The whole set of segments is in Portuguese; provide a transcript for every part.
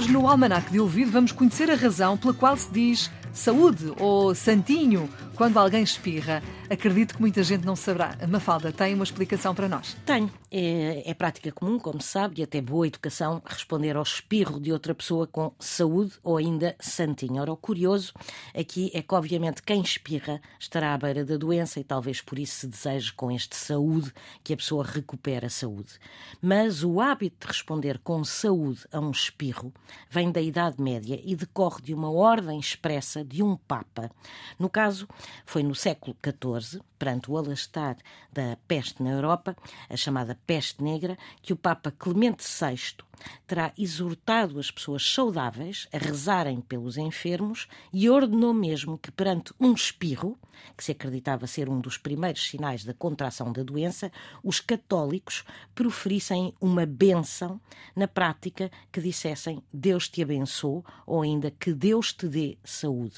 Hoje, no Almanac de Ouvido, vamos conhecer a razão pela qual se diz saúde ou santinho quando alguém espirra. Acredito que muita gente não saberá. A Mafalda tem uma explicação para nós. Tenho. É, é, prática comum, como se sabe, e até boa educação responder ao espirro de outra pessoa com saúde ou ainda santinho. Ora, o curioso aqui é que, obviamente, quem espirra estará à beira da doença e talvez por isso se deseje com este saúde que a pessoa recupere a saúde. Mas o hábito de responder com saúde a um espirro vem da Idade Média e decorre de uma ordem expressa de um Papa. No caso, foi no século XIV, perante o alastar da peste na Europa, a chamada peste negra, que o Papa Clemente VI terá exortado as pessoas saudáveis a rezarem pelos enfermos e ordenou mesmo que, perante um espirro, que se acreditava ser um dos primeiros sinais da contração da doença, os católicos proferissem uma bênção, na prática que dissessem Deus te abençoe ou ainda que Deus te dê saúde.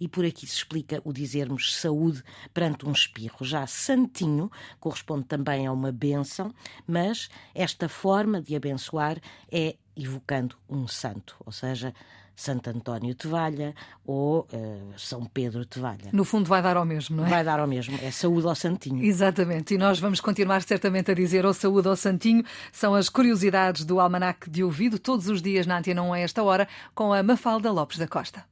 E por aqui se explica o dizermos saúde perante um espirro. Já santinho corresponde também a uma bênção, mas esta forma de abençoar é evocando um santo, ou seja, Santo António de Valha ou uh, São Pedro de Valha. No fundo vai dar ao mesmo, não é? Vai dar ao mesmo, é saúde ao santinho. Exatamente, e nós vamos continuar certamente a dizer ou saúde ao santinho. São as curiosidades do Almanac de Ouvido, todos os dias na Antena 1 a esta hora, com a Mafalda Lopes da Costa.